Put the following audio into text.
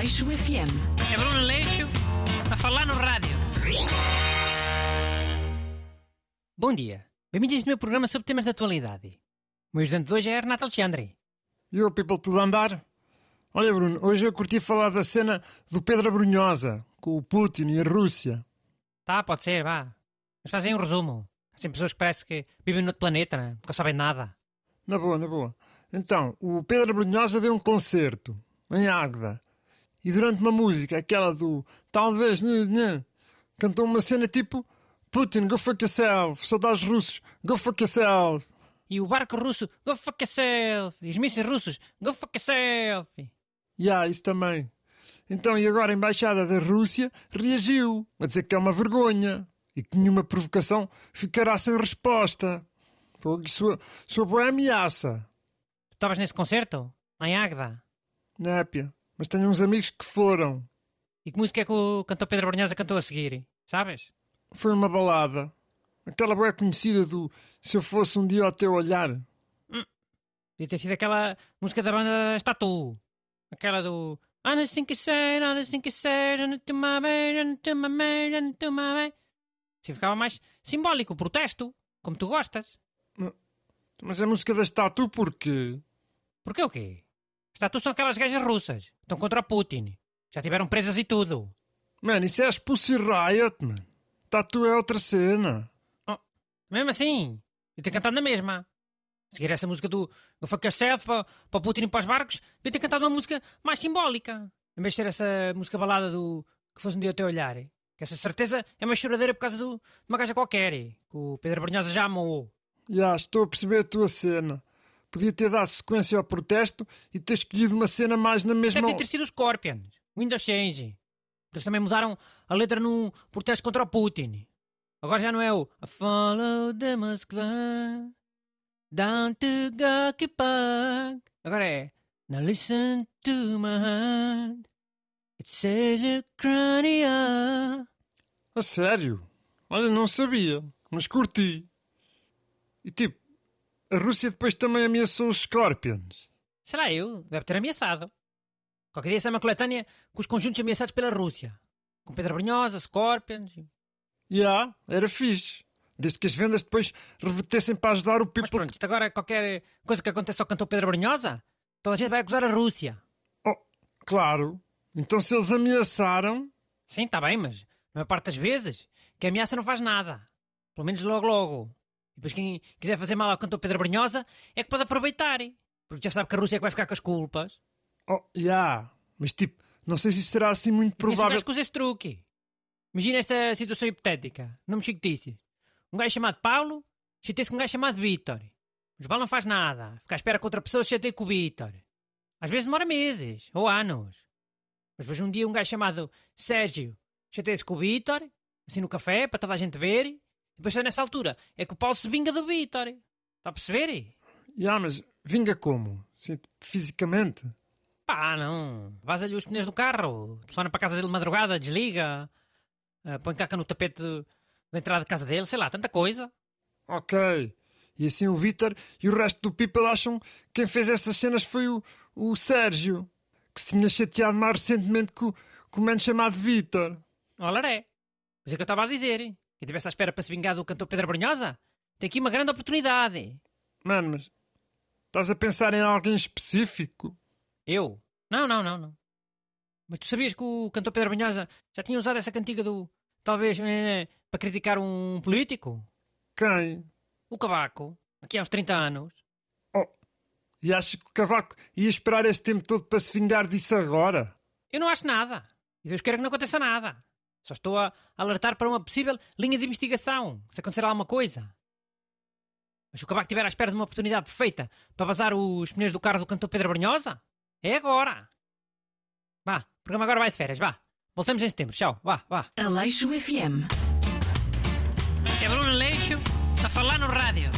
Aleixo FM. É Bruno Leixo a falar no rádio. Bom dia. Bem-vindos a este meu programa sobre temas de atualidade. O meu ajudante de hoje é Renato Alexandre. E o people tudo a andar? Olha, Bruno, hoje eu curti falar da cena do Pedro Brunhosa, com o Putin e a Rússia. Tá, pode ser, vá. Mas fazem um resumo. Há sempre pessoas que parece que vivem no outro planeta, né? nunca sabem nada. Na boa, na boa. Então, o Pedro Brunhosa deu um concerto em Águeda. E durante uma música, aquela do Talvez, né, né, cantou uma cena tipo Putin, go fuck yourself, soldados russos, go fuck yourself. E o barco russo, go fuck yourself. E os mísseis russos, go fuck yourself. E yeah, isso também. Então, e agora a Embaixada da Rússia reagiu a dizer que é uma vergonha e que nenhuma provocação ficará sem resposta. Porque sua, sua boa ameaça. Estavas nesse concerto? Em Águeda? Népia. Mas tenho uns amigos que foram. E que música é que o cantor Pedro Brunhosa cantou a seguir? Sabes? Foi uma balada. Aquela boa conhecida do Se Eu Fosse Um Dia ao Teu Olhar. Hum. Devia ter sido aquela música da banda Statu. Aquela do Honest think said, honest think said, to my bed, to my bed, to my bed. Assim ficava mais simbólico, o protesto, como tu gostas. Mas a música da Statu porquê? Porquê o quê? Statu são aquelas gajas russas. Estão contra o Putin. Já tiveram presas e tudo. Mano, isso é as Pussy Riot, mano. Tatu é outra cena. Oh, mesmo assim, eu ter cantado na mesma. Seguir essa música do Go Fuck Yourself para, para o Putin e para os barcos, devia ter cantado uma música mais simbólica. Em vez de ter essa música balada do Que fosse um dia o teu olhar. Que essa certeza é uma choradeira por causa do, de uma gaja qualquer. Que o Pedro Brunhosa já amou. Já, estou a perceber a tua cena. Podia ter dado sequência ao protesto e ter escolhido uma cena mais na mesma... Deve ter sido os Scorpions. Windows Change. Eles também mudaram a letra num protesto contra o Putin. Agora já não é o I follow the Moskva down to Gorky Park. Agora é Now listen to my heart. It says Ucrania. A sério? Olha, não sabia, mas curti. E tipo, a Rússia depois também ameaçou os Scorpions. Será eu? Deve ter ameaçado. Qualquer dia sai uma coletânea com os conjuntos ameaçados pela Rússia. Com Pedra Brunhosa, Scorpions. Já, yeah, era fixe. Desde que as vendas depois revertessem para ajudar o people. Mas pronto, agora qualquer coisa que aconteça ao cantor Pedro Brunhosa, toda a gente vai acusar a Rússia. Oh, claro. Então se eles ameaçaram... Sim, está bem, mas a maior parte das vezes que a ameaça não faz nada. Pelo menos logo logo. Depois quem quiser fazer mal ao cantor Pedro Brunhosa é que pode aproveitar. Porque já sabe que a Rússia é que vai ficar com as culpas. Oh, já. Yeah. Mas tipo, não sei se isso será assim muito provável. Mas que esse truque. Imagina esta situação hipotética. Nomes fictícios. Um gajo chamado Paulo chateia-se com um gajo chamado Vítor. Mas Paulo não faz nada. Fica à espera que outra pessoa se chateie com o Vítor. Às vezes demora meses ou anos. Mas depois um dia um gajo chamado Sérgio chateia-se com o Vítor, assim no café, para toda a gente ver. Depois só nessa altura é que o Paulo se vinga do Vítor. Está a perceber? Já, yeah, mas vinga como? Fisicamente? Pá, não. Vaza-lhe os pneus do carro, telefona para a casa dele de madrugada, desliga, uh, põe caca no tapete da entrada de casa dele, sei lá, tanta coisa. Ok. E assim o Vitor e o resto do people acham que quem fez essas cenas foi o, o Sérgio, que se tinha chateado mais recentemente com, com o man chamado Vitor. Olha, é. Mas é que eu estava a dizer. Quem estivesse à espera para se vingar do cantor Pedro Brunhosa, tem aqui uma grande oportunidade. Mano, mas estás a pensar em alguém específico? Eu? Não, não, não, não. Mas tu sabias que o cantor Pedro Brunhosa já tinha usado essa cantiga do talvez eh, para criticar um político? Quem? O Cavaco, aqui há uns 30 anos. Oh, e achas que o Cavaco ia esperar este tempo todo para se vingar disso agora? Eu não acho nada. E Deus queira que não aconteça nada. Só estou a alertar para uma possível linha de investigação, se acontecer alguma coisa. Mas o Cavaco estiver à espera de uma oportunidade perfeita para vazar os pneus do carro do cantor Pedro Brunhosa, é agora. Vá, o programa agora vai de férias, vá. Voltamos em setembro, tchau, vá, vá. Aleixo FM. É Bruno Leixo a falar no rádio.